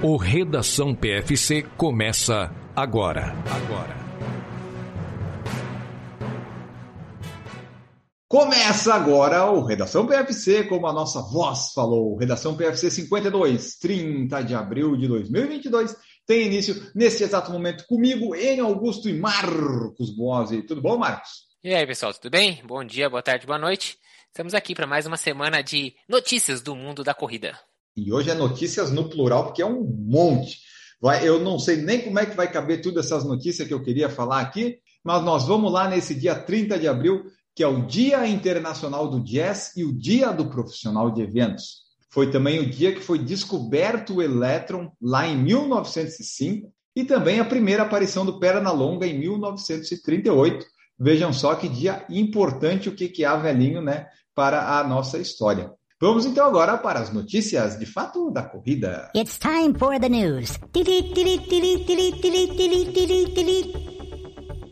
O Redação PFC começa agora. Agora. Começa agora o Redação PFC, como a nossa voz falou. Redação PFC 52, 30 de abril de 2022. Tem início neste exato momento comigo, Enio Augusto e Marcos Boazzi. Tudo bom, Marcos? E aí, pessoal, tudo bem? Bom dia, boa tarde, boa noite. Estamos aqui para mais uma semana de notícias do mundo da corrida. E hoje é notícias no plural, porque é um monte. Vai, eu não sei nem como é que vai caber todas essas notícias que eu queria falar aqui, mas nós vamos lá nesse dia 30 de abril, que é o Dia Internacional do Jazz e o Dia do Profissional de Eventos. Foi também o dia que foi descoberto o elétron, lá em 1905, e também a primeira aparição do Perna Longa em 1938. Vejam só que dia importante o que, que há, velhinho, né, para a nossa história. Vamos então agora para as notícias de fato da corrida. It's time for the news.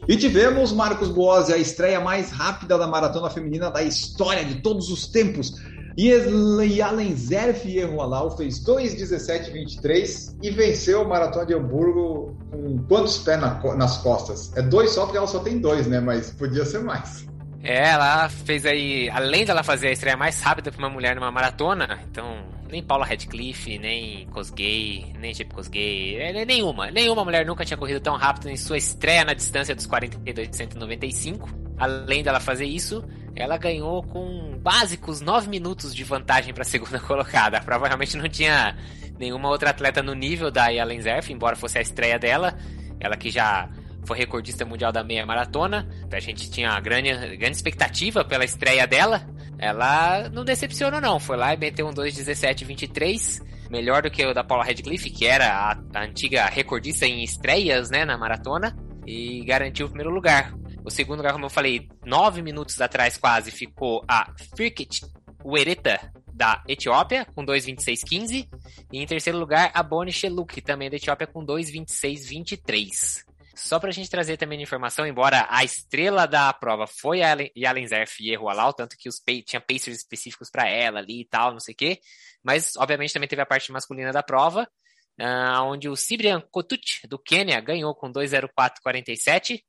E tivemos, Marcos Boazzi, a estreia mais rápida da maratona feminina da história de todos os tempos. E Yalen Zerf Yehualau fez 2,17,23 e venceu a maratona de Hamburgo com quantos pés na, nas costas? É dois só, porque ela só tem dois, né? Mas podia ser mais. Ela fez aí, além dela fazer a estreia mais rápida para uma mulher numa maratona, então nem Paula Radcliffe, nem Kosgei, nem Chip Kosgei, é, nenhuma, nenhuma mulher nunca tinha corrido tão rápido em sua estreia na distância dos 42 195. Além dela fazer isso, ela ganhou com básicos 9 minutos de vantagem para a segunda colocada. Provavelmente não tinha nenhuma outra atleta no nível da Yalen Zerf, embora fosse a estreia dela. Ela que já foi recordista mundial da meia maratona. A gente tinha grande, grande expectativa pela estreia dela. Ela não decepcionou, não. Foi lá e meteu um 2,17,23. Melhor do que o da Paula Radcliffe, que era a, a, antiga recordista em estreias né, na maratona. E garantiu o primeiro lugar. O segundo lugar, como eu falei, nove minutos atrás quase, ficou a Firkit Wereta, da Etiópia, com 2,26,15. E em terceiro lugar, a Boni Sheluk, também da Etiópia, com 2,26,23. Só pra gente trazer também informação, embora a estrela da prova foi a Yalen Zerf e Alau, tanto que os tinha pacers específicos para ela ali e tal, não sei o quê. Mas, obviamente, também teve a parte masculina da prova, uh, onde o Cibrian Kotut, do Quênia, ganhou com 2.04.47.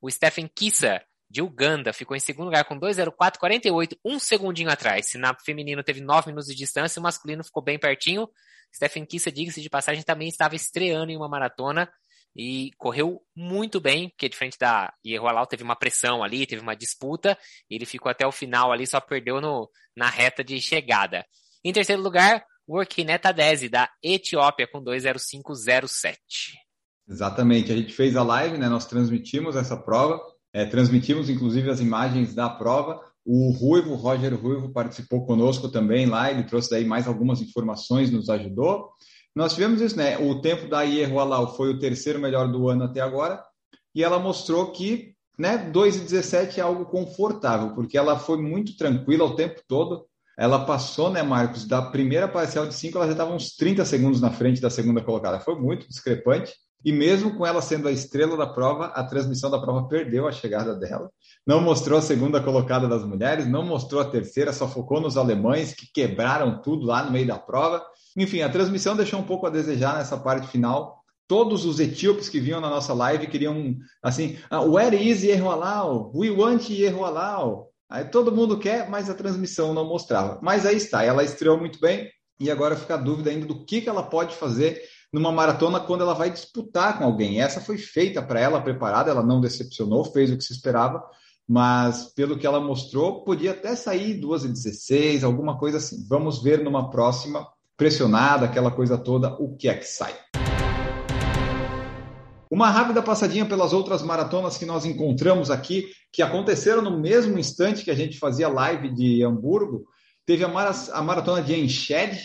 O Stephen Kissa, de Uganda, ficou em segundo lugar com 2.04.48, um segundinho atrás. Se na feminino teve 9 minutos de distância, o masculino ficou bem pertinho. Stephen Kissa, diga-se de passagem, também estava estreando em uma maratona e correu muito bem, porque diferente da Ierroalau teve uma pressão ali, teve uma disputa, ele ficou até o final ali, só perdeu no, na reta de chegada. Em terceiro lugar, Workinet Adese, da Etiópia, com 2.0507. Exatamente, a gente fez a live, né? Nós transmitimos essa prova, é, transmitimos inclusive as imagens da prova. O Ruivo, Roger Ruivo, participou conosco também lá, ele trouxe daí mais algumas informações, nos ajudou. Nós tivemos isso, né? O tempo da Ierroalau foi o terceiro melhor do ano até agora, e ela mostrou que né, 2,17 é algo confortável, porque ela foi muito tranquila o tempo todo. Ela passou, né, Marcos, da primeira parcial de 5, ela já estava uns 30 segundos na frente da segunda colocada. Foi muito discrepante. E mesmo com ela sendo a estrela da prova, a transmissão da prova perdeu a chegada dela. Não mostrou a segunda colocada das mulheres, não mostrou a terceira, só focou nos alemães que quebraram tudo lá no meio da prova. Enfim, a transmissão deixou um pouco a desejar nessa parte final. Todos os etíopes que vinham na nossa live queriam, assim, ah, where is Yehualau? We want Yehualau. Aí todo mundo quer, mas a transmissão não mostrava. Mas aí está, ela estreou muito bem e agora fica a dúvida ainda do que, que ela pode fazer numa maratona quando ela vai disputar com alguém. Essa foi feita para ela, preparada, ela não decepcionou, fez o que se esperava, mas pelo que ela mostrou, podia até sair 2 e 16, alguma coisa assim. Vamos ver numa próxima pressionada, aquela coisa toda, o que é que sai. Uma rápida passadinha pelas outras maratonas que nós encontramos aqui, que aconteceram no mesmo instante que a gente fazia live de Hamburgo. Teve a, a maratona de Enschede,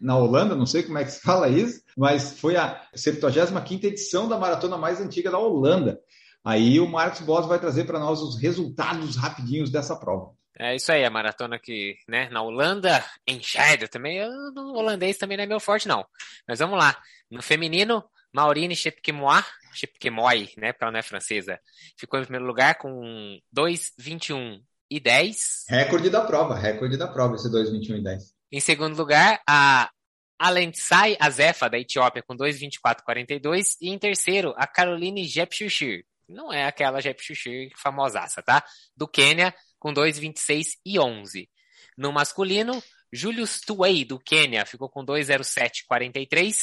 na Holanda, não sei como é que se fala isso, mas foi a 75ª edição da maratona mais antiga da Holanda. Aí o Marcos Boss vai trazer para nós os resultados rapidinhos dessa prova. É isso aí, a maratona que, né, na Holanda, em Scheide também, eu, no holandês também não é meu forte, não. Mas vamos lá. No feminino, Maurine Chepkemoy, Chepkemoy, né, porque ela não é francesa, ficou em primeiro lugar com 2,21 e 10. Recorde da prova, recorde da prova, esse 2,21 e 10. Em segundo lugar, a Alentsai Azefa, da Etiópia, com 2,24,42. E em terceiro, a Caroline Jepchirchir. Não é aquela Jepchirchir famosaça, tá? Do Quênia, com 2,26 e 11. No masculino, Julius Tuwei, do Quênia, ficou com 2,07,43.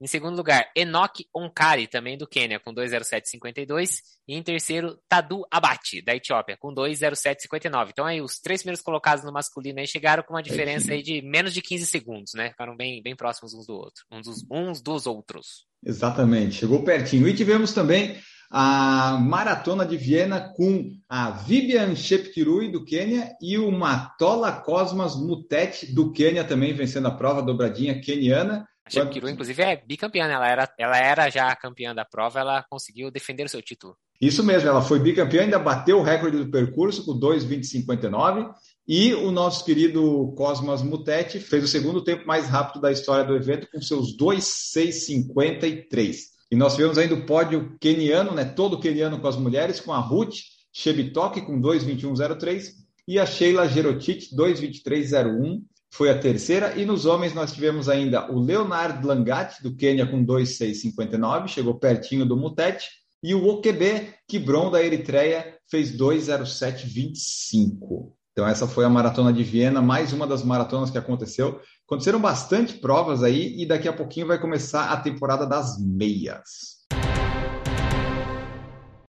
Em segundo lugar, Enoch Onkari, também do Quênia, com 2,07,52. E em terceiro, Tadu Abate, da Etiópia, com 2,07,59. Então aí os três primeiros colocados no masculino aí chegaram com uma diferença aí de menos de 15 segundos, né? Ficaram bem, bem próximos uns do outro, uns dos, uns dos outros. Exatamente, chegou pertinho. E tivemos também a Maratona de Viena com a Vivian Shepkirui do Quênia e o Matola Cosmas Mutete do Quênia também vencendo a prova dobradinha queniana. A Shepkirui, inclusive, é bicampeã, né? ela era, ela era já campeã da prova, ela conseguiu defender o seu título. Isso mesmo, ela foi bicampeã, ainda bateu o recorde do percurso com 2,2059 e o nosso querido Cosmas Mutete fez o segundo tempo mais rápido da história do evento com seus 2,653. E nós tivemos ainda o pódio keniano, né, todo keniano com as mulheres, com a Ruth Shebitok com 2,21,03 e a Sheila Gerotit 2,23,01 foi a terceira. E nos homens nós tivemos ainda o Leonard Langati, do Quênia, com 2,659, chegou pertinho do Mutete. E o Okebe Kibron, da Eritreia, fez 2,0725. Então essa foi a Maratona de Viena, mais uma das maratonas que aconteceu. Aconteceram bastante provas aí e daqui a pouquinho vai começar a temporada das meias.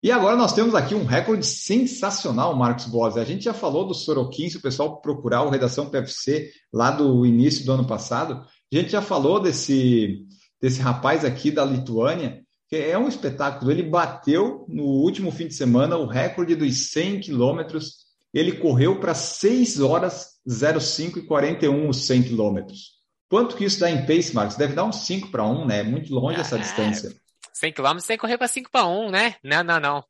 E agora nós temos aqui um recorde sensacional, Marcos Bosi. A gente já falou do Sorokin, se o pessoal procurar o Redação PFC lá do início do ano passado, a gente já falou desse, desse rapaz aqui da Lituânia, que é um espetáculo. Ele bateu no último fim de semana o recorde dos 100 quilômetros. Ele correu para 6 horas 05 e 41 os 100 quilômetros. Quanto que isso dá em pace, Marcos? Deve dar uns 5 para 1, né? Muito longe essa é, distância. 100 quilômetros você correr para 5 para 1, né? Não, não, não.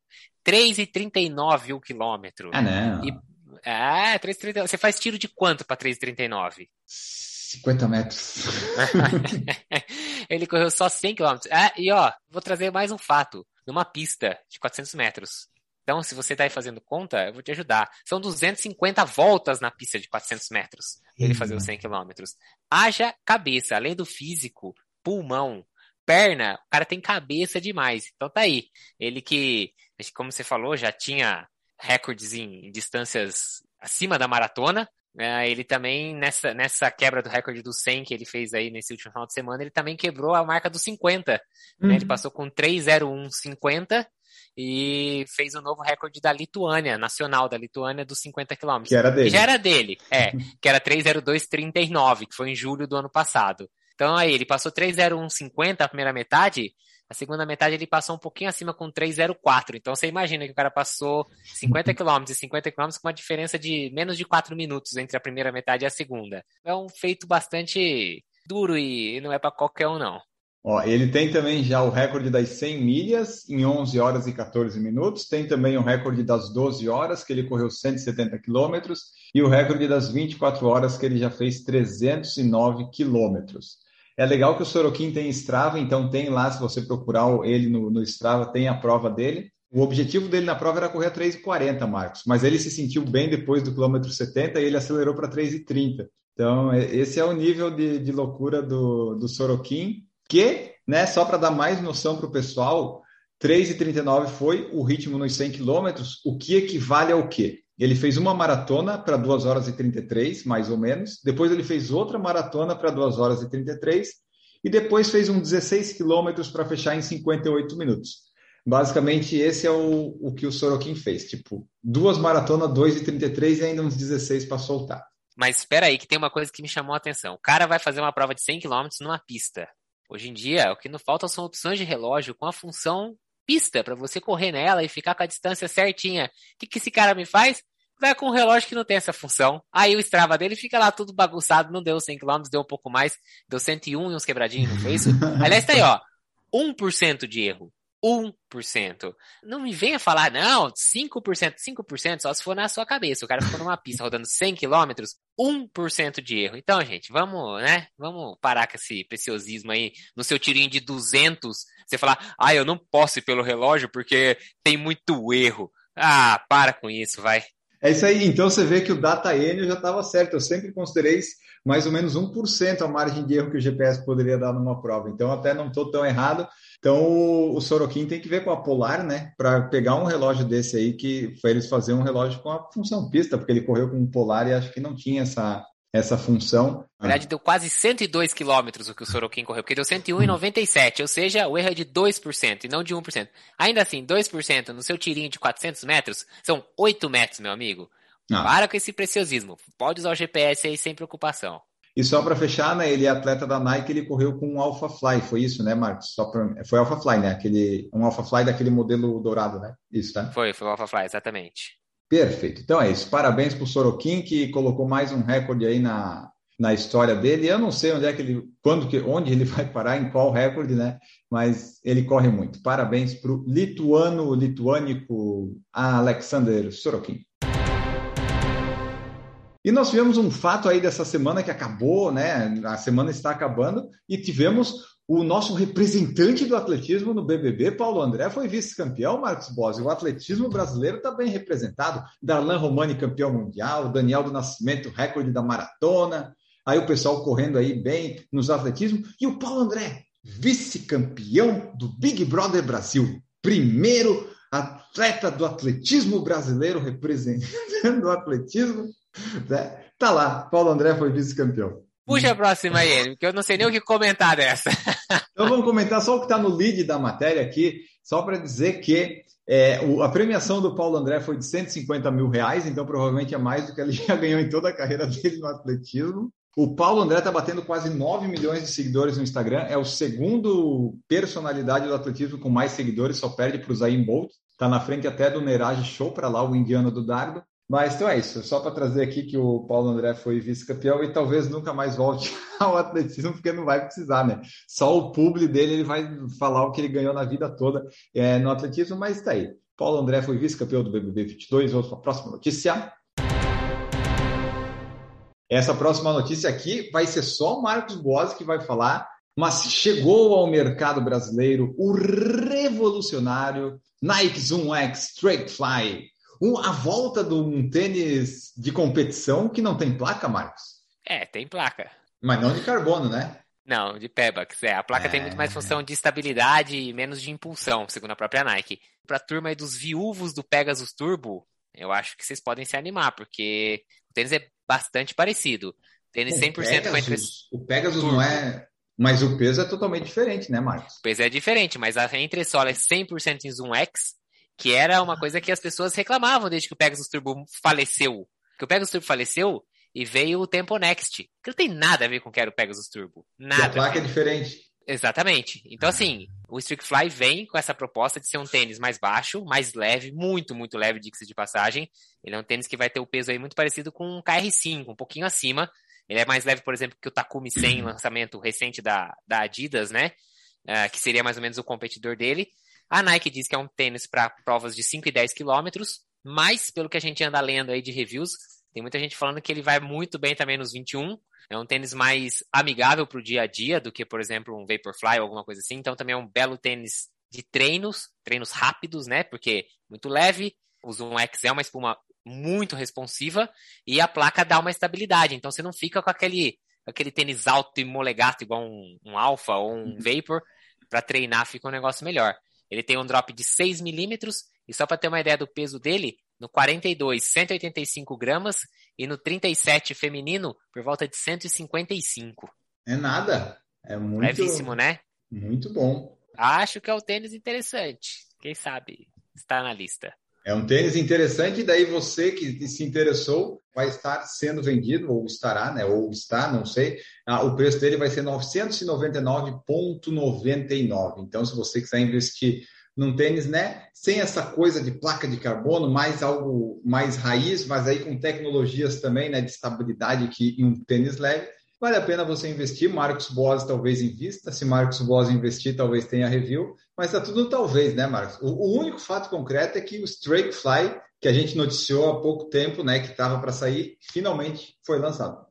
3,39 o quilômetro. Ah, não. E, é, 3,39. Você faz tiro de quanto para 3,39? 50 metros. Ele correu só 100 quilômetros. Ah, e ó, vou trazer mais um fato. Numa pista de 400 metros. Então, se você está aí fazendo conta, eu vou te ajudar. São 250 voltas na pista de 400 metros para ele fazer os 100 quilômetros. Haja cabeça, além do físico, pulmão, perna, o cara tem cabeça demais. Então tá aí. Ele que, como você falou, já tinha recordes em distâncias acima da maratona. É, ele também, nessa, nessa quebra do recorde do 100 que ele fez aí nesse último final de semana, ele também quebrou a marca dos 50. Uhum. Né? Ele uhum. passou com 30150 e fez o um novo recorde da Lituânia, nacional da Lituânia, dos 50 quilômetros. Que era dele. Que já era dele, é. que era 302,39, que foi em julho do ano passado. Então aí, ele passou 301,50 a primeira metade, a segunda metade ele passou um pouquinho acima com 304. Então você imagina que o cara passou 50 km e 50 km com uma diferença de menos de 4 minutos entre a primeira metade e a segunda. É um feito bastante duro e não é para qualquer um, não. Ó, ele tem também já o recorde das 100 milhas em 11 horas e 14 minutos. Tem também o recorde das 12 horas, que ele correu 170 quilômetros. E o recorde das 24 horas, que ele já fez 309 quilômetros. É legal que o Sorokin tem Strava, então tem lá, se você procurar ele no, no Strava, tem a prova dele. O objetivo dele na prova era correr a 3,40, Marcos, mas ele se sentiu bem depois do quilômetro 70 e ele acelerou para 3,30. Então, esse é o nível de, de loucura do, do Sorokin que, né, só para dar mais noção para o pessoal, 3,39 foi o ritmo nos 100 quilômetros, o que equivale ao quê? Ele fez uma maratona para 2 horas e 33, mais ou menos. Depois ele fez outra maratona para 2 horas e 33. E depois fez um 16 quilômetros para fechar em 58 minutos. Basicamente, esse é o, o que o Sorokin fez. Tipo, duas maratonas, 2 e 33 e ainda uns 16 para soltar. Mas espera aí, que tem uma coisa que me chamou a atenção. O cara vai fazer uma prova de 100 km numa pista. Hoje em dia, o que não falta são opções de relógio com a função pista, para você correr nela e ficar com a distância certinha. O que, que esse cara me faz? Vai com um relógio que não tem essa função. Aí o Strava dele fica lá tudo bagunçado, não deu 100 km, deu um pouco mais, deu 101 e uns quebradinhos, não foi isso? Aliás, tá aí, ó, 1% de erro. 1%. Não me venha falar, não, 5%, 5% só se for na sua cabeça. O cara ficou numa pista rodando 100 km, 1% de erro. Então, gente, vamos, né? Vamos parar com esse preciosismo aí. No seu tirinho de 200, você falar, ah, eu não posso ir pelo relógio porque tem muito erro. Ah, para com isso, vai. É isso aí. Então você vê que o data N já estava certo. Eu sempre considerei mais ou menos 1% a margem de erro que o GPS poderia dar numa prova. Então até não estou tão errado. Então o Sorokin tem que ver com a Polar, né? Para pegar um relógio desse aí que foi eles fazer um relógio com a função pista, porque ele correu com um Polar e acho que não tinha essa essa função. Na verdade, deu quase 102 quilômetros o que o Sorokin correu, porque deu 101,97, ou seja, o erro é de 2% e não de 1%. Ainda assim, 2% no seu tirinho de 400 metros são 8 metros, meu amigo. Ah. Para com esse preciosismo. Pode usar o GPS aí sem preocupação. E só para fechar, né, ele é atleta da Nike, ele correu com um Alpha Fly, foi isso, né, Marcos? Só pra... Foi Alpha Fly, né? Aquele, um Alpha Fly daquele modelo dourado, né? Isso, tá? Foi, foi o Alpha Fly, exatamente. Perfeito. Então é isso. Parabéns para o Sorokin, que colocou mais um recorde aí na, na história dele. Eu não sei onde é que ele, quando que, onde ele vai parar, em qual recorde, né? Mas ele corre muito. Parabéns para o lituano, lituânico Alexander Sorokin. E nós tivemos um fato aí dessa semana que acabou, né? A semana está acabando e tivemos o nosso representante do atletismo no BBB, Paulo André, foi vice-campeão, Marcos Bossi. O atletismo brasileiro está bem representado. Darlan Romani, campeão mundial. Daniel do Nascimento, recorde da maratona. Aí o pessoal correndo aí bem nos atletismo. E o Paulo André, vice-campeão do Big Brother Brasil. Primeiro atleta do atletismo brasileiro representando o atletismo. Né? Tá lá, Paulo André foi vice-campeão. Puxa a próxima aí, porque eu não sei nem o que comentar dessa. Então vamos comentar só o que está no lead da matéria aqui, só para dizer que é, o, a premiação do Paulo André foi de 150 mil reais, então provavelmente é mais do que ele já ganhou em toda a carreira dele no atletismo. O Paulo André está batendo quase 9 milhões de seguidores no Instagram, é o segundo personalidade do atletismo com mais seguidores, só perde para o Zayn Bolt, está na frente até do Neeraj Show para lá, o indiano do dardo. Mas então é isso, só para trazer aqui que o Paulo André foi vice-campeão e talvez nunca mais volte ao atletismo, porque não vai precisar, né? Só o público dele ele vai falar o que ele ganhou na vida toda é, no atletismo, mas está aí. Paulo André foi vice-campeão do BBB 22. Vamos para a próxima notícia. Essa próxima notícia aqui vai ser só o Marcos Boas que vai falar, mas chegou ao mercado brasileiro o revolucionário Nike Zoom X Straight Fly um, a volta de um tênis de competição que não tem placa, Marcos? É, tem placa. Mas não de carbono, né? Não, de Pebax. É, a placa é... tem muito mais função de estabilidade e menos de impulsão, segundo a própria Nike. Para a turma dos viúvos do Pegasus Turbo, eu acho que vocês podem se animar, porque o tênis é bastante parecido. Tênis 100% Pegasus, com entre... O Pegasus Turbo. não é. Mas o peso é totalmente diferente, né, Marcos? O peso é diferente, mas a entressola é 100% em Zoom X que era uma coisa que as pessoas reclamavam desde que o Pegasus Turbo faleceu. Que o Pegasus Turbo faleceu e veio o Tempo Next, que não tem nada a ver com o que era o Pegasus Turbo. Nada. E a placa é diferente. Exatamente. Então, assim, o Streak Fly vem com essa proposta de ser um tênis mais baixo, mais leve, muito, muito leve, diga-se de passagem. Ele é um tênis que vai ter o peso aí muito parecido com um KR5, um pouquinho acima. Ele é mais leve, por exemplo, que o Takumi 100, lançamento recente da, da Adidas, né? Uh, que seria mais ou menos o competidor dele. A Nike diz que é um tênis para provas de 5 e 10 quilômetros, mas pelo que a gente anda lendo aí de reviews, tem muita gente falando que ele vai muito bem também nos 21. É um tênis mais amigável para o dia a dia do que, por exemplo, um Vaporfly ou alguma coisa assim. Então também é um belo tênis de treinos, treinos rápidos, né? Porque muito leve. O Zoom X é uma espuma muito responsiva e a placa dá uma estabilidade. Então você não fica com aquele, aquele tênis alto e molegato igual um, um Alpha ou um uhum. Vapor. Para treinar fica um negócio melhor. Ele tem um drop de 6 milímetros, e só para ter uma ideia do peso dele, no 42, 185 gramas, e no 37 feminino, por volta de 155. É nada. É muito. Levíssimo, né? Muito bom. Acho que é um tênis interessante. Quem sabe está na lista. É um tênis interessante, e daí você que se interessou vai estar sendo vendido, ou estará, né? Ou está, não sei. Ah, o preço dele vai ser 999,99. Então, se você quiser investir num tênis, né? Sem essa coisa de placa de carbono, mais algo mais raiz, mas aí com tecnologias também, né? De estabilidade que em um tênis leve Vale a pena você investir. Marcos Boas talvez invista. Se Marcos Boas investir, talvez tenha review. Mas tá tudo talvez, né, Marcos? O, o único fato concreto é que o Straight Fly, que a gente noticiou há pouco tempo, né, que estava para sair, finalmente foi lançado.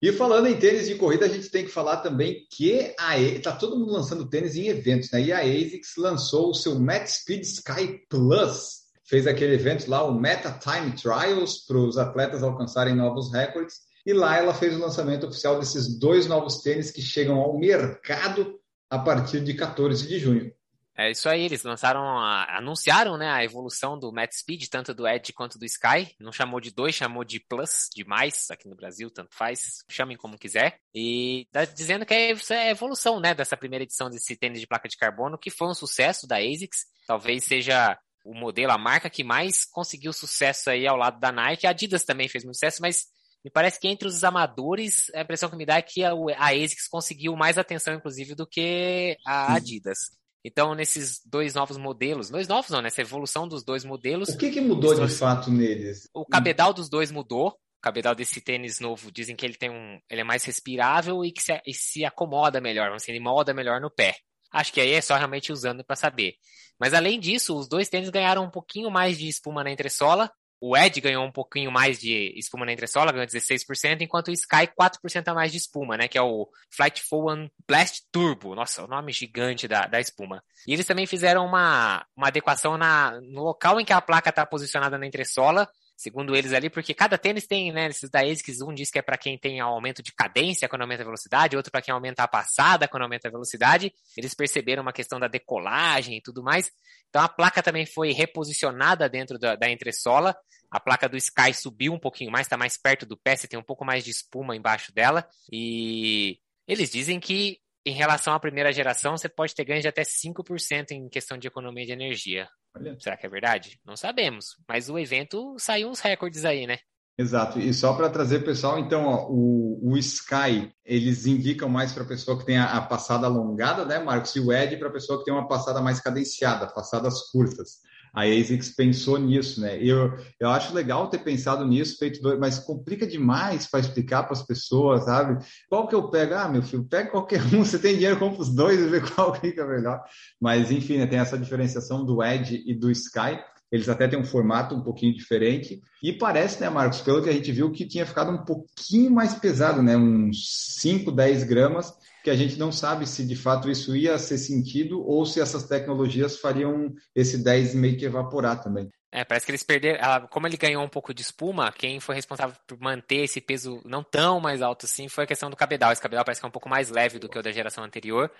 E falando em tênis de corrida, a gente tem que falar também que a está todo mundo lançando tênis em eventos, né? E a ASICS lançou o seu Max Speed Sky Plus, fez aquele evento lá, o Meta Time Trials, para os atletas alcançarem novos recordes. E lá ela fez o lançamento oficial desses dois novos tênis que chegam ao mercado a partir de 14 de junho. É isso aí, eles lançaram, a, anunciaram né, a evolução do Matt Speed, tanto do Edge quanto do Sky. Não chamou de dois, chamou de Plus, de mais, aqui no Brasil, tanto faz, chamem como quiser. E tá dizendo que é, é a evolução né, dessa primeira edição desse tênis de placa de carbono, que foi um sucesso da ASICS. Talvez seja o modelo, a marca que mais conseguiu sucesso aí ao lado da Nike. A Adidas também fez muito sucesso, mas me parece que entre os amadores, a impressão que me dá é que a, a ASICS conseguiu mais atenção, inclusive, do que a Adidas. Então, nesses dois novos modelos, dois novos não, nessa evolução dos dois modelos. O que, que mudou de fato neles? O cabedal dos dois mudou. O cabedal desse tênis novo dizem que ele tem um. ele é mais respirável e que se, e se acomoda melhor, vamos dizer, ele molda melhor no pé. Acho que aí é só realmente usando para saber. Mas além disso, os dois tênis ganharam um pouquinho mais de espuma na entressola o Ed ganhou um pouquinho mais de espuma na entressola, ganhou 16%, enquanto o Sky 4% a mais de espuma, né? Que é o Flight One Blast Turbo. Nossa, o nome gigante da, da espuma. E eles também fizeram uma, uma adequação na, no local em que a placa está posicionada na entressola segundo eles ali, porque cada tênis tem, né, esses da ASICS, um diz que é para quem tem aumento de cadência quando aumenta a velocidade, outro para quem aumenta a passada quando aumenta a velocidade. Eles perceberam uma questão da decolagem e tudo mais. Então a placa também foi reposicionada dentro da, da entressola. A placa do Sky subiu um pouquinho mais, está mais perto do pé, você tem um pouco mais de espuma embaixo dela. E eles dizem que em relação à primeira geração, você pode ter ganho de até 5% em questão de economia de energia. Olha. Será que é verdade? Não sabemos. Mas o evento saiu uns recordes aí, né? Exato. E só para trazer pessoal, então, ó, o, o Sky, eles indicam mais para a pessoa que tem a, a, passada alongada, né, Marcos? E o Ed para a pessoa que tem uma passada mais cadenciada, passadas curtas a ASICS pensou nisso, né? Eu, eu acho legal ter pensado nisso, feito mas complica demais para explicar para as pessoas, sabe? Qual que eu pego? Ah, meu filho, pega qualquer um, você tem dinheiro, compra os dois e vê qual é melhor. Mas, enfim, né, tem essa diferenciação do Edge e do Sky. Eles até têm um formato um pouquinho diferente. E parece, né, Marcos, pelo que a gente viu, que tinha ficado um pouquinho mais pesado, né? Uns 5, 10 gramas que a gente não sabe se de fato isso ia ser sentido ou se essas tecnologias fariam esse 10 meio que evaporar também. É, parece que eles perderam. Como ele ganhou um pouco de espuma, quem foi responsável por manter esse peso não tão mais alto assim foi a questão do cabedal. Esse cabedal parece que é um pouco mais leve do que o da geração anterior,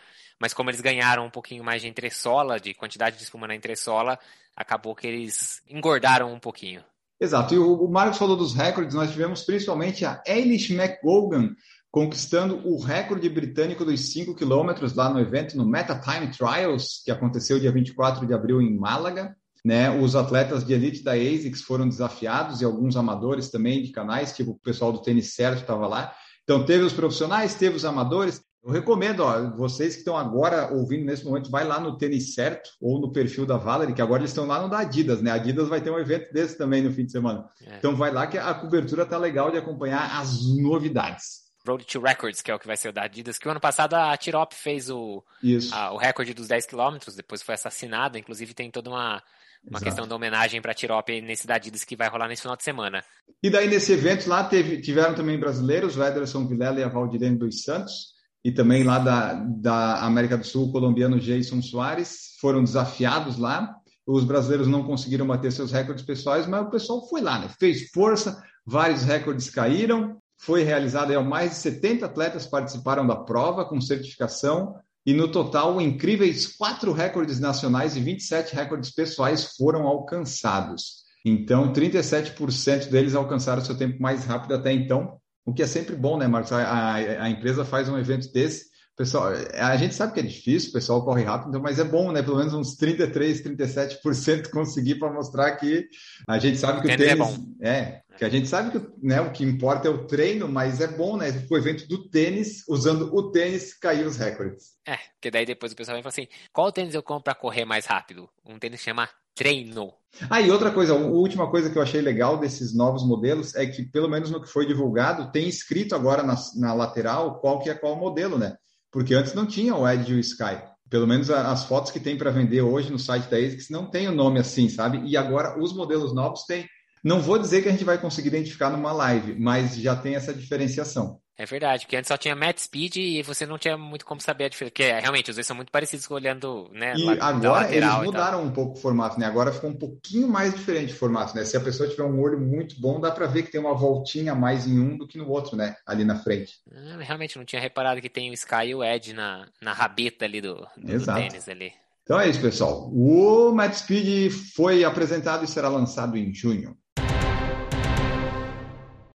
mas como eles ganharam um pouquinho mais de entressola, de quantidade de espuma na entressola, acabou que eles engordaram um pouquinho. Exato. E o Marcos falou dos recordes, nós tivemos principalmente a Eilish McGogan conquistando o recorde britânico dos 5 quilômetros lá no evento, no Meta Time Trials, que aconteceu dia 24 de abril em Málaga. Né, os atletas de elite da ASICS foram desafiados e alguns amadores também de canais, tipo o pessoal do tênis certo estava lá. Então teve os profissionais, teve os amadores. Eu recomendo, ó, vocês que estão agora ouvindo nesse momento, vai lá no tênis certo ou no perfil da Valerie, que agora eles estão lá no da Adidas, né? A Adidas vai ter um evento desse também no fim de semana. É. Então vai lá que a cobertura tá legal de acompanhar as novidades. Road to Records, que é o que vai ser o da Adidas, que o ano passado a Tirop fez o, a, o recorde dos 10 km, depois foi assassinada, inclusive tem toda uma, uma questão da homenagem para a Tirop nesse da Adidas que vai rolar nesse final de semana. E daí nesse evento lá teve, tiveram também brasileiros, o Ederson Vilela e a Valdirene dos Santos, e também lá da, da América do Sul, o colombiano Jason Soares, foram desafiados lá. Os brasileiros não conseguiram bater seus recordes pessoais, mas o pessoal foi lá, né? fez força, vários recordes caíram, foi realizada, mais de 70 atletas participaram da prova com certificação, e no total, incríveis quatro recordes nacionais e 27 recordes pessoais foram alcançados. Então, 37% deles alcançaram seu tempo mais rápido até então, o que é sempre bom, né, Marcos? A, a, a empresa faz um evento desse, pessoal, a gente sabe que é difícil, o pessoal corre rápido, então, mas é bom, né? Pelo menos uns 33, 37% conseguir para mostrar que a gente sabe que o, tênis é, bom. é que a gente sabe que né, o que importa é o treino, mas é bom, né? O evento do tênis, usando o tênis, cair os recordes. É, porque daí depois o pessoal vem e fala assim: qual tênis eu compro para correr mais rápido? Um tênis chama treino. Ah, e outra coisa, a última coisa que eu achei legal desses novos modelos é que, pelo menos no que foi divulgado, tem escrito agora na, na lateral qual que é qual modelo, né? Porque antes não tinha o Edge e o Sky. Pelo menos as fotos que tem para vender hoje no site da ASICS não tem o nome assim, sabe? E agora os modelos novos têm Não vou dizer que a gente vai conseguir identificar numa live, mas já tem essa diferenciação. É verdade, porque antes só tinha Matt Speed e você não tinha muito como saber a diferença. Porque realmente os dois são muito parecidos olhando, né? E agora eles mudaram um pouco o formato, né? Agora ficou um pouquinho mais diferente o formato, né? Se a pessoa tiver um olho muito bom, dá para ver que tem uma voltinha mais em um do que no outro, né? Ali na frente. Ah, realmente não tinha reparado que tem o Sky e o Edge na, na rabeta ali do, do, do tênis ali. Então é isso, pessoal. O Matt Speed foi apresentado e será lançado em junho.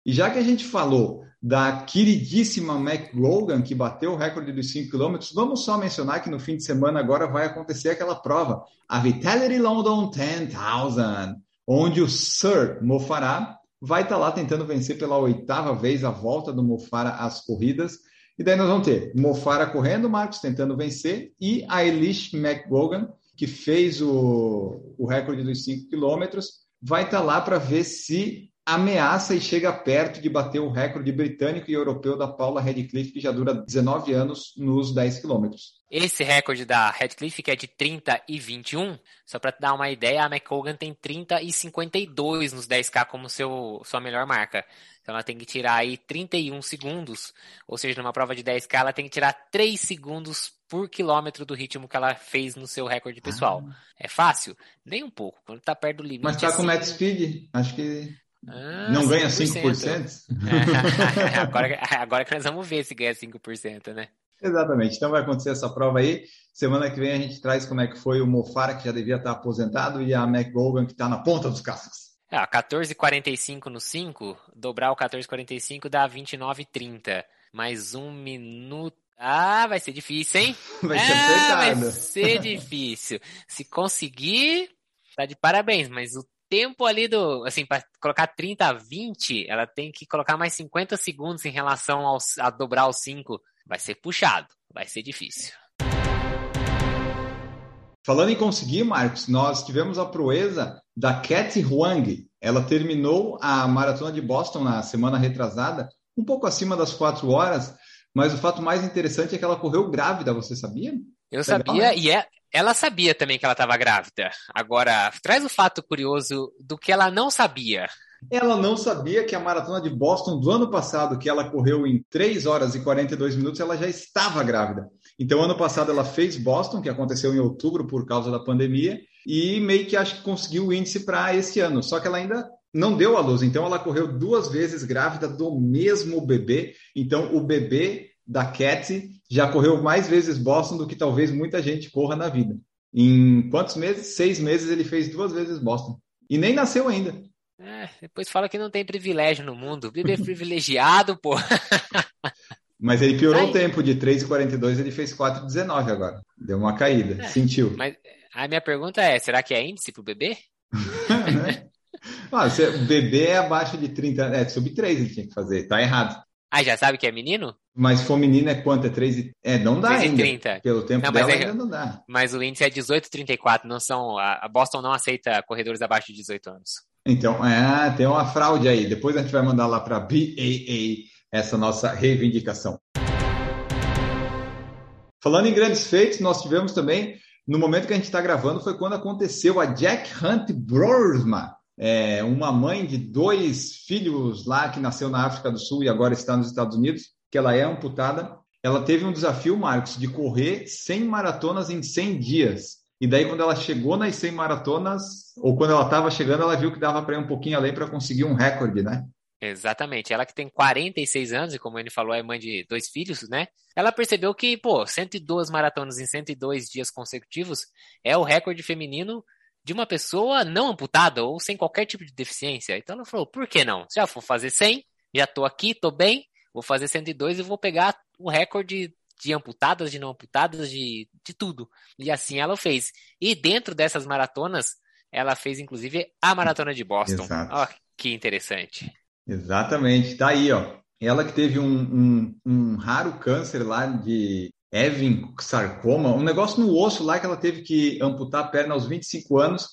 E já que a gente falou da queridíssima McGrogan, que bateu o recorde dos 5 km, vamos só mencionar que no fim de semana agora vai acontecer aquela prova, a Vitality London 10,000, onde o Sir Mofará vai estar tá lá tentando vencer pela oitava vez a volta do Mofara às corridas. E daí nós vamos ter Mofara correndo, Marcos tentando vencer, e a Elish McGogan, que fez o, o recorde dos 5 quilômetros, vai estar tá lá para ver se ameaça e chega perto de bater o recorde britânico e europeu da Paula Redcliffe, que já dura 19 anos nos 10 quilômetros. Esse recorde da Redcliffe, que é de 30 e 21, só para dar uma ideia, a McCogan tem 30 e 52 nos 10K como seu, sua melhor marca. Então ela tem que tirar aí 31 segundos, ou seja, numa prova de 10K ela tem que tirar 3 segundos por quilômetro do ritmo que ela fez no seu recorde pessoal. Ah. É fácil? Nem um pouco. Quando tá perto do limite. Mas tá assim, com Max Speed? Acho que ah, não ganha 5%? É, agora, agora que nós vamos ver se ganha 5%, né? Exatamente. Então vai acontecer essa prova aí. Semana que vem a gente traz como é que foi o Mofara, que já devia estar aposentado, e a McGogan, que está na ponta dos cascos. É, 14,45 no 5, dobrar o 14,45 dá 29,30. Mais um minuto. Ah, vai ser difícil, hein? Vai ser ah, Vai ser difícil. Se conseguir, tá de parabéns, mas o tempo ali do, assim, para colocar 30 a 20, ela tem que colocar mais 50 segundos em relação ao, a dobrar os 5. Vai ser puxado, vai ser difícil. Falando em conseguir, Marcos, nós tivemos a proeza da Cat Huang. Ela terminou a maratona de Boston na semana retrasada, um pouco acima das 4 horas, mas o fato mais interessante é que ela correu grávida, você sabia? Eu sabia, Legal, né? e é, ela sabia também que ela estava grávida. Agora, traz o fato curioso do que ela não sabia. Ela não sabia que a maratona de Boston do ano passado, que ela correu em 3 horas e 42 minutos, ela já estava grávida. Então, ano passado ela fez Boston, que aconteceu em outubro por causa da pandemia, e meio que acho que conseguiu o índice para esse ano. Só que ela ainda não deu à luz. Então, ela correu duas vezes grávida do mesmo bebê. Então, o bebê da Cat já correu mais vezes Boston do que talvez muita gente corra na vida. Em quantos meses? Seis meses ele fez duas vezes Boston. E nem nasceu ainda. É, depois fala que não tem privilégio no mundo. Bebê privilegiado, pô. Mas ele piorou Aí. o tempo de 3,42, ele fez 4,19 agora. Deu uma caída, é, sentiu. Mas a minha pergunta é: será que é índice pro bebê? né? ah, se, bebê é abaixo de 30, é, sub 3 ele tinha que fazer, tá errado. Ah, já sabe que é menino? Mas for menino é quanto? É 3 e... É, não dá 3 ainda. 30. Pelo tempo não, dela é... ainda não dá. Mas o índice é 18,34. Não são... A Boston não aceita corredores abaixo de 18 anos. Então, é, tem uma fraude aí. Depois a gente vai mandar lá para BAA essa nossa reivindicação. Falando em grandes feitos, nós tivemos também, no momento que a gente está gravando, foi quando aconteceu a Jack Hunt Broersma, é, uma mãe de dois filhos lá que nasceu na África do Sul e agora está nos Estados Unidos, que ela é amputada. Ela teve um desafio, Marcos, de correr 100 maratonas em 100 dias. E daí, quando ela chegou nas 100 maratonas, ou quando ela estava chegando, ela viu que dava para ir um pouquinho além para conseguir um recorde, né? Exatamente. Ela que tem 46 anos e, como ele falou, é mãe de dois filhos, né? Ela percebeu que, pô, 102 maratonas em 102 dias consecutivos é o recorde feminino de uma pessoa não amputada ou sem qualquer tipo de deficiência. Então ela falou, por que não? Já vou fazer 100, já tô aqui, tô bem, vou fazer 102 e vou pegar o recorde de amputadas, de não amputadas, de, de tudo. E assim ela fez. E dentro dessas maratonas, ela fez inclusive a maratona de Boston. Ó, oh, que interessante. Exatamente, tá aí, ó. Ela que teve um, um, um raro câncer lá de Evin sarcoma, um negócio no osso lá que ela teve que amputar a perna aos 25 anos.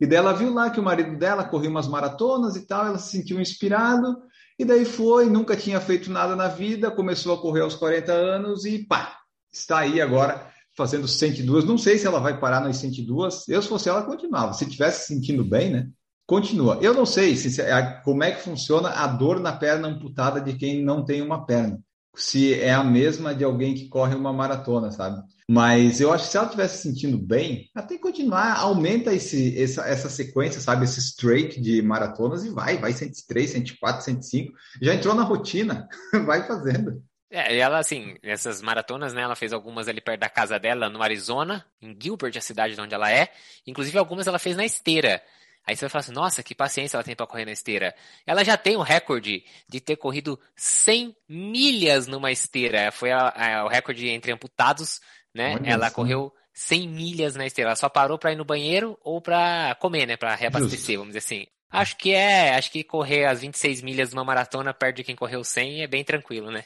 E daí ela viu lá que o marido dela corria umas maratonas e tal, ela se sentiu inspirado, e daí foi, nunca tinha feito nada na vida, começou a correr aos 40 anos e pá, está aí agora fazendo 102. Não sei se ela vai parar nas 102. Eu, se fosse ela, continuava. Se tivesse se sentindo bem, né? continua. Eu não sei se, como é que funciona a dor na perna amputada de quem não tem uma perna. Se é a mesma de alguém que corre uma maratona, sabe? Mas eu acho que se ela estiver se sentindo bem, até continuar, aumenta esse, essa, essa sequência, sabe? Esse streak de maratonas e vai, vai 103, 104, 105. Já entrou na rotina, vai fazendo. É, ela, assim, essas maratonas, né? Ela fez algumas ali perto da casa dela, no Arizona, em Gilbert, a cidade de onde ela é. Inclusive, algumas ela fez na esteira. Aí você vai falar assim, nossa, que paciência ela tem para correr na esteira. Ela já tem o recorde de ter corrido 100 milhas numa esteira. Foi a, a, o recorde entre amputados, né? Olha ela correu 100 milhas na esteira. Ela só parou para ir no banheiro ou para comer, né? Para reabastecer, Justo. vamos dizer assim. Acho que é, acho que correr as 26 milhas numa maratona perto de quem correu 100 é bem tranquilo, né?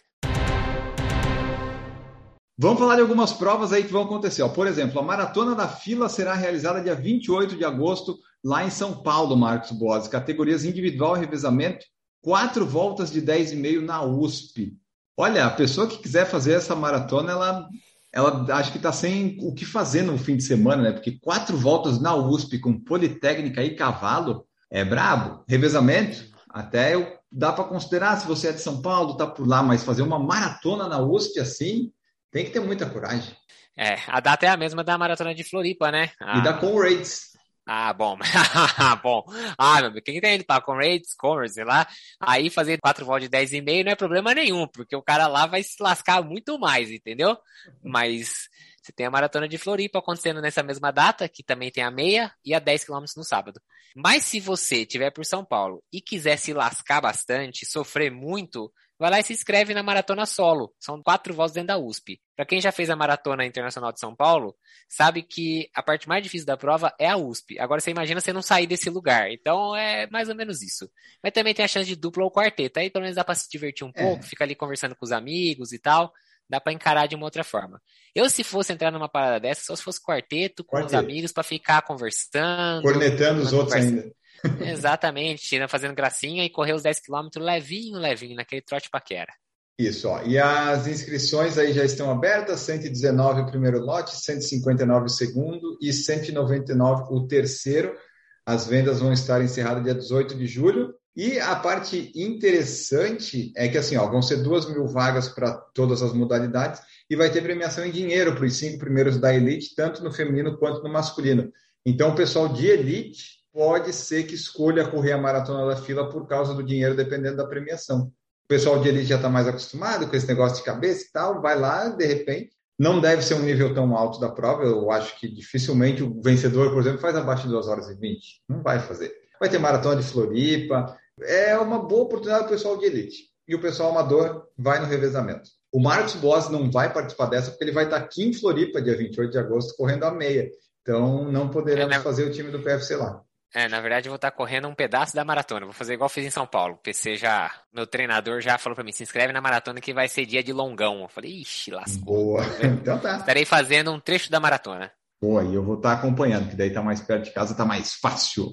Vamos falar de algumas provas aí que vão acontecer. Por exemplo, a Maratona da Fila será realizada dia 28 de agosto, lá em São Paulo, Marcos Boas. Categorias individual e revezamento, quatro voltas de 10,5 na USP. Olha, a pessoa que quiser fazer essa maratona, ela, ela acho que está sem o que fazer no fim de semana, né? Porque quatro voltas na USP com Politécnica e Cavalo é brabo. Revezamento, até eu, dá para considerar, se você é de São Paulo, tá por lá, mas fazer uma maratona na USP assim tem que ter muita coragem. É, a data é a mesma da maratona de Floripa, né? A... E da Conrads. Ah, bom. bom. Ah, meu, quem tem ido para Conrads, Commerce, sei lá, aí fazer quatro voltas de 10,5 não é problema nenhum, porque o cara lá vai se lascar muito mais, entendeu? Mas você tem a maratona de Floripa acontecendo nessa mesma data, que também tem a meia e a 10 km no sábado. Mas se você estiver por São Paulo e quiser se lascar bastante, sofrer muito, vai lá e se inscreve na maratona solo. São quatro voltas dentro da USP. Para quem já fez a maratona internacional de São Paulo, sabe que a parte mais difícil da prova é a USP. Agora você imagina você não sair desse lugar. Então é mais ou menos isso. Mas também tem a chance de dupla ou quarteto. Aí pelo menos dá para se divertir um pouco, é. fica ali conversando com os amigos e tal. Dá para encarar de uma outra forma. Eu, se fosse entrar numa parada dessa, só se fosse quarteto, com quarteto. os amigos, para ficar conversando. Cornetando os outros conversa. ainda. Exatamente, fazendo gracinha e correr os 10 km levinho, levinho, naquele trote paquera. Isso, ó. E as inscrições aí já estão abertas, 119 o primeiro lote, 159 o segundo e 199 o terceiro. As vendas vão estar encerradas dia 18 de julho. E a parte interessante é que assim, ó, vão ser duas mil vagas para todas as modalidades e vai ter premiação em dinheiro para os cinco primeiros da elite, tanto no feminino quanto no masculino. Então, o pessoal de elite pode ser que escolha correr a maratona da fila por causa do dinheiro, dependendo da premiação. O pessoal de elite já está mais acostumado com esse negócio de cabeça e tal, vai lá, de repente. Não deve ser um nível tão alto da prova. Eu acho que dificilmente o vencedor, por exemplo, faz abaixo de 2 horas e 20. Não vai fazer. Vai ter maratona de Floripa. É uma boa oportunidade para o pessoal de elite. E o pessoal amador vai no revezamento. O Marcos Boas não vai participar dessa porque ele vai estar aqui em Floripa, dia 28 de agosto, correndo a meia. Então não poderemos é, fazer o time do PFC lá. É, na verdade eu vou estar correndo um pedaço da maratona. Vou fazer igual fiz em São Paulo. O PC já, meu treinador já falou para mim, se inscreve na maratona que vai ser dia de longão. Eu falei, ixi, lascou. Boa. então tá. Estarei fazendo um trecho da maratona. Boa, e eu vou estar acompanhando, que daí tá mais perto de casa, tá mais fácil.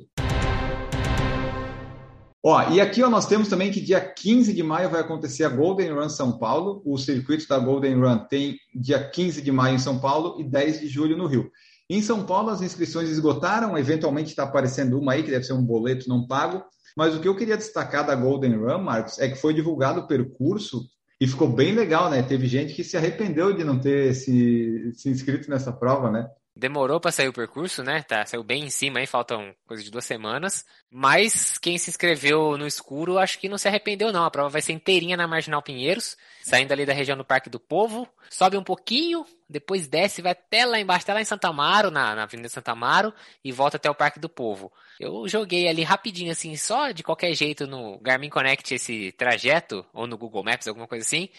Ó, e aqui ó, nós temos também que dia 15 de maio vai acontecer a Golden Run São Paulo. O circuito da Golden Run tem dia 15 de maio em São Paulo e 10 de julho no Rio. Em São Paulo, as inscrições esgotaram, eventualmente está aparecendo uma aí, que deve ser um boleto não pago. Mas o que eu queria destacar da Golden Run, Marcos, é que foi divulgado o percurso e ficou bem legal, né? Teve gente que se arrependeu de não ter se, se inscrito nessa prova, né? Demorou para sair o percurso, né? Tá, saiu bem em cima aí, faltam coisa de duas semanas. Mas quem se inscreveu no escuro, acho que não se arrependeu, não. A prova vai ser inteirinha na Marginal Pinheiros, saindo ali da região do Parque do Povo. Sobe um pouquinho, depois desce, vai até lá embaixo, até lá em Santa Amaro, na, na Avenida Santa Amaro, e volta até o Parque do Povo. Eu joguei ali rapidinho, assim, só de qualquer jeito no Garmin Connect esse trajeto, ou no Google Maps, alguma coisa assim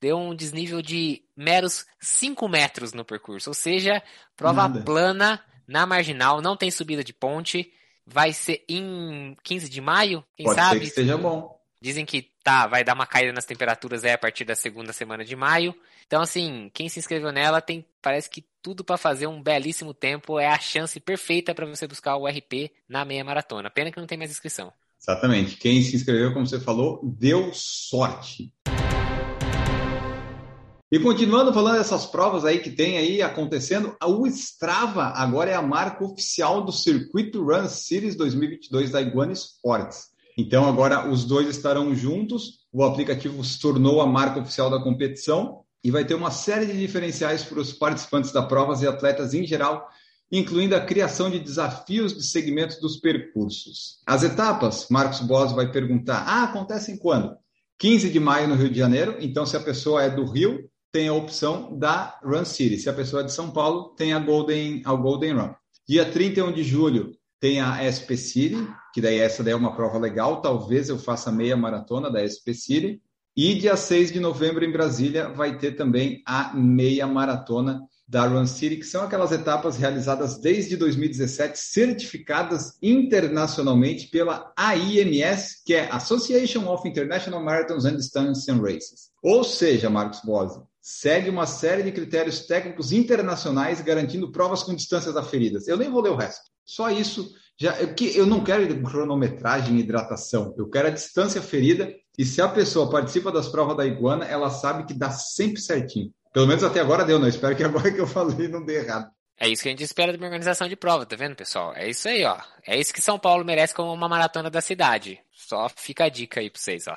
deu um desnível de meros 5 metros no percurso. Ou seja, prova Nada. plana na marginal, não tem subida de ponte. Vai ser em 15 de maio, quem Pode sabe? Ser que seja bom. Dizem que tá, vai dar uma caída nas temperaturas aí a partir da segunda semana de maio. Então, assim, quem se inscreveu nela tem, parece que tudo para fazer um belíssimo tempo. É a chance perfeita para você buscar o RP na meia maratona. Pena que não tem mais inscrição. Exatamente. Quem se inscreveu, como você falou, deu sorte. E continuando falando dessas provas aí que tem aí acontecendo, o Strava agora é a marca oficial do circuito Run Series 2022 da Iguana Sports. Então agora os dois estarão juntos, o aplicativo se tornou a marca oficial da competição e vai ter uma série de diferenciais para os participantes da provas e atletas em geral, incluindo a criação de desafios de segmentos dos percursos. As etapas, Marcos Boas vai perguntar: "Ah, acontecem quando?" 15 de maio no Rio de Janeiro, então se a pessoa é do Rio, tem a opção da Run City. Se a pessoa é de São Paulo, tem a Golden, a Golden Run. Dia 31 de julho tem a SP City, que daí essa daí é uma prova legal, talvez eu faça meia maratona da SP City. E dia 6 de novembro em Brasília vai ter também a meia maratona da Run City, que são aquelas etapas realizadas desde 2017, certificadas internacionalmente pela AIMS, que é Association of International Marathons and Distance Races. Ou seja, Marcos Bose, segue uma série de critérios técnicos internacionais garantindo provas com distâncias aferidas. Eu nem vou ler o resto. Só isso já que eu não quero cronometragem e hidratação, eu quero a distância ferida e se a pessoa participa das provas da iguana, ela sabe que dá sempre certinho. Pelo menos até agora deu, não. espero que agora que eu falei não dê errado. É isso que a gente espera de uma organização de prova, tá vendo, pessoal? É isso aí, ó. É isso que São Paulo merece como uma maratona da cidade. Só fica a dica aí pra vocês, ó.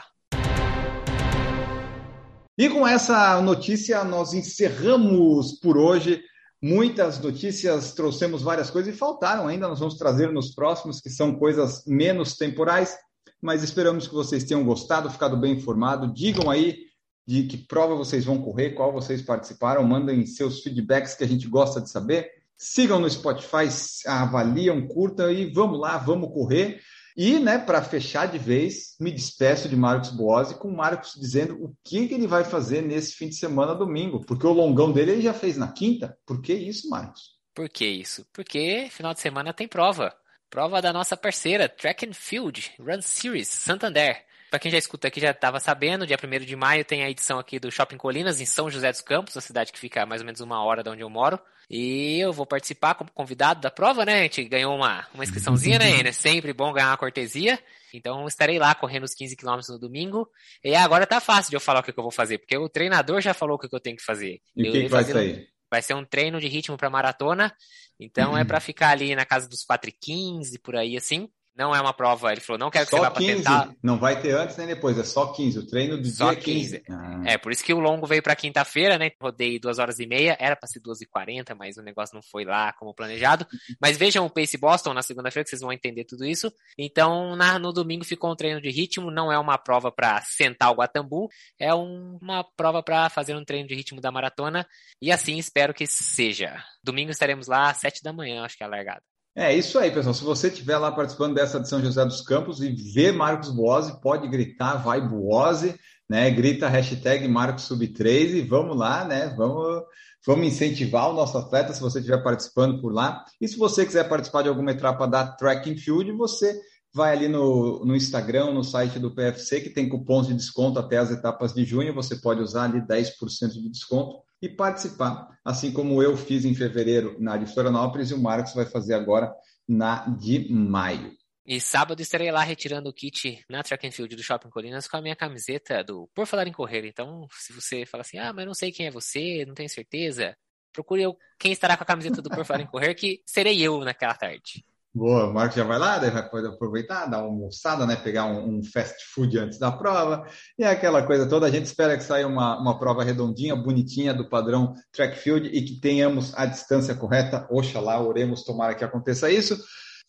E com essa notícia, nós encerramos por hoje. Muitas notícias, trouxemos várias coisas e faltaram ainda. Nós vamos trazer nos próximos, que são coisas menos temporais. Mas esperamos que vocês tenham gostado, ficado bem informado. Digam aí de que prova vocês vão correr, qual vocês participaram, mandem seus feedbacks que a gente gosta de saber. Sigam no Spotify, avaliam, curtam e vamos lá, vamos correr. E, né, para fechar de vez, me despeço de Marcos Boazzi com o Marcos dizendo o que, que ele vai fazer nesse fim de semana, domingo. Porque o longão dele ele já fez na quinta. Por que isso, Marcos? Por que isso? Porque final de semana tem prova. Prova da nossa parceira, Track and Field Run Series Santander. Para quem já escuta aqui já estava sabendo, dia 1 de maio tem a edição aqui do Shopping Colinas, em São José dos Campos, a cidade que fica a mais ou menos uma hora de onde eu moro. E eu vou participar como convidado da prova, né? A gente ganhou uma, uma inscriçãozinha, né? É sempre bom ganhar uma cortesia. Então estarei lá correndo os 15 quilômetros no domingo. E agora tá fácil de eu falar o que, eu vou fazer, porque o treinador já falou o que, eu tenho que fazer. E o que, que vai sair? Vai ser um treino de ritmo para maratona. Então é para ficar ali na casa dos 4 e 15, por aí assim. Não é uma prova, ele falou, não quero que só você vá 15. tentar. Não vai ter antes nem depois, é só 15. O treino do só dia 15. 15. Ah. É, por isso que o longo veio para quinta-feira, né? Rodei duas horas e meia, era para ser duas e quarenta, mas o negócio não foi lá como planejado. Mas vejam o Pace Boston na segunda-feira, que vocês vão entender tudo isso. Então, na, no domingo ficou um treino de ritmo, não é uma prova para sentar o Guatambu, é um, uma prova para fazer um treino de ritmo da maratona. E assim espero que seja. Domingo estaremos lá às sete da manhã, acho que é a largada. É isso aí, pessoal. Se você estiver lá participando dessa de São José dos Campos e vê Marcos Boose, pode gritar, vai Boose, né? Grita hashtag Marcos Sub 3 e vamos lá, né? Vamos, vamos incentivar o nosso atleta se você estiver participando por lá. E se você quiser participar de alguma etapa da Track and Field, você vai ali no, no Instagram, no site do PFC, que tem cupons de desconto até as etapas de junho. Você pode usar ali 10% de desconto e participar, assim como eu fiz em fevereiro na de Florianópolis e o Marcos vai fazer agora na de maio. E sábado estarei lá retirando o kit na Track and Field do Shopping Colinas com a minha camiseta do Por Falar em Correr. Então, se você fala assim, ah, mas não sei quem é você, não tenho certeza, procure eu, quem estará com a camiseta do Por Falar em Correr, que serei eu naquela tarde. Boa, o Marcos já vai lá, daí vai aproveitar, dar uma almoçada, né? Pegar um, um, fast food antes da prova e aquela coisa toda. A gente espera que saia uma, uma prova redondinha, bonitinha, do padrão track field e que tenhamos a distância correta. Oxalá, oremos, tomara que aconteça isso.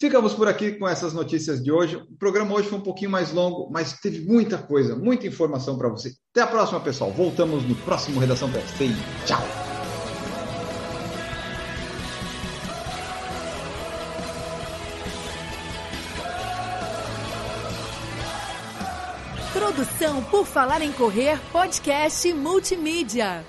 Ficamos por aqui com essas notícias de hoje. O programa hoje foi um pouquinho mais longo, mas teve muita coisa, muita informação para você. Até a próxima, pessoal. Voltamos no próximo Redação PFC. Tchau! Por Falar em Correr podcast multimídia.